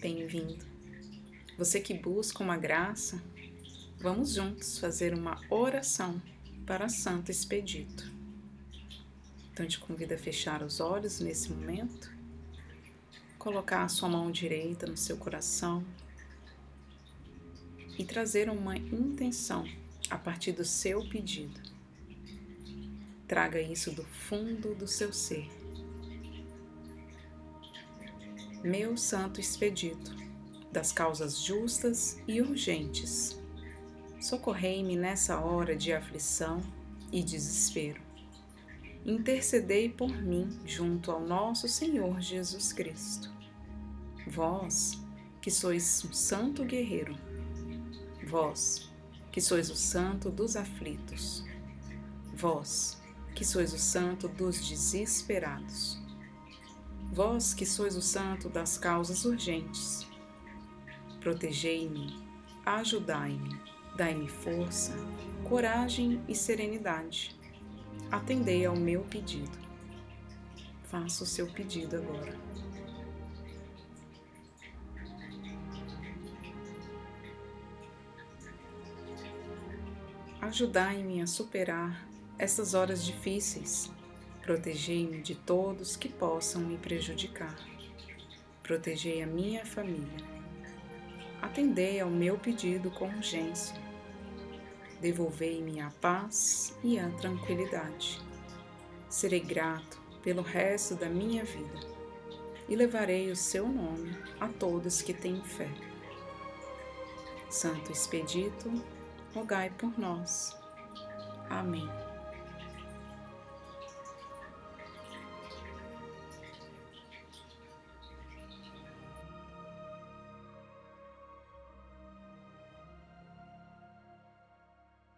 bem-vindo. Você que busca uma graça, vamos juntos fazer uma oração para Santo Expedito. Então, te convido a fechar os olhos nesse momento, colocar a sua mão direita no seu coração e trazer uma intenção a partir do seu pedido. Traga isso do fundo do seu ser. Meu Santo Expedito, das causas justas e urgentes, socorrei-me nessa hora de aflição e desespero. Intercedei por mim junto ao nosso Senhor Jesus Cristo. Vós, que sois um santo guerreiro, Vós, que sois o santo dos aflitos, vós, que sois o santo dos desesperados, vós que sois o santo das causas urgentes, protegei-me, ajudai-me, dai-me força, coragem e serenidade. Atendei ao meu pedido. Faça o seu pedido agora. Ajudai-me a superar essas horas difíceis. Protegei-me de todos que possam me prejudicar. Protegei a minha família. Atendei ao meu pedido com urgência. Devolvei-me a paz e a tranquilidade. Serei grato pelo resto da minha vida e levarei o seu nome a todos que têm fé. Santo Expedito, rogai por nós. Amém.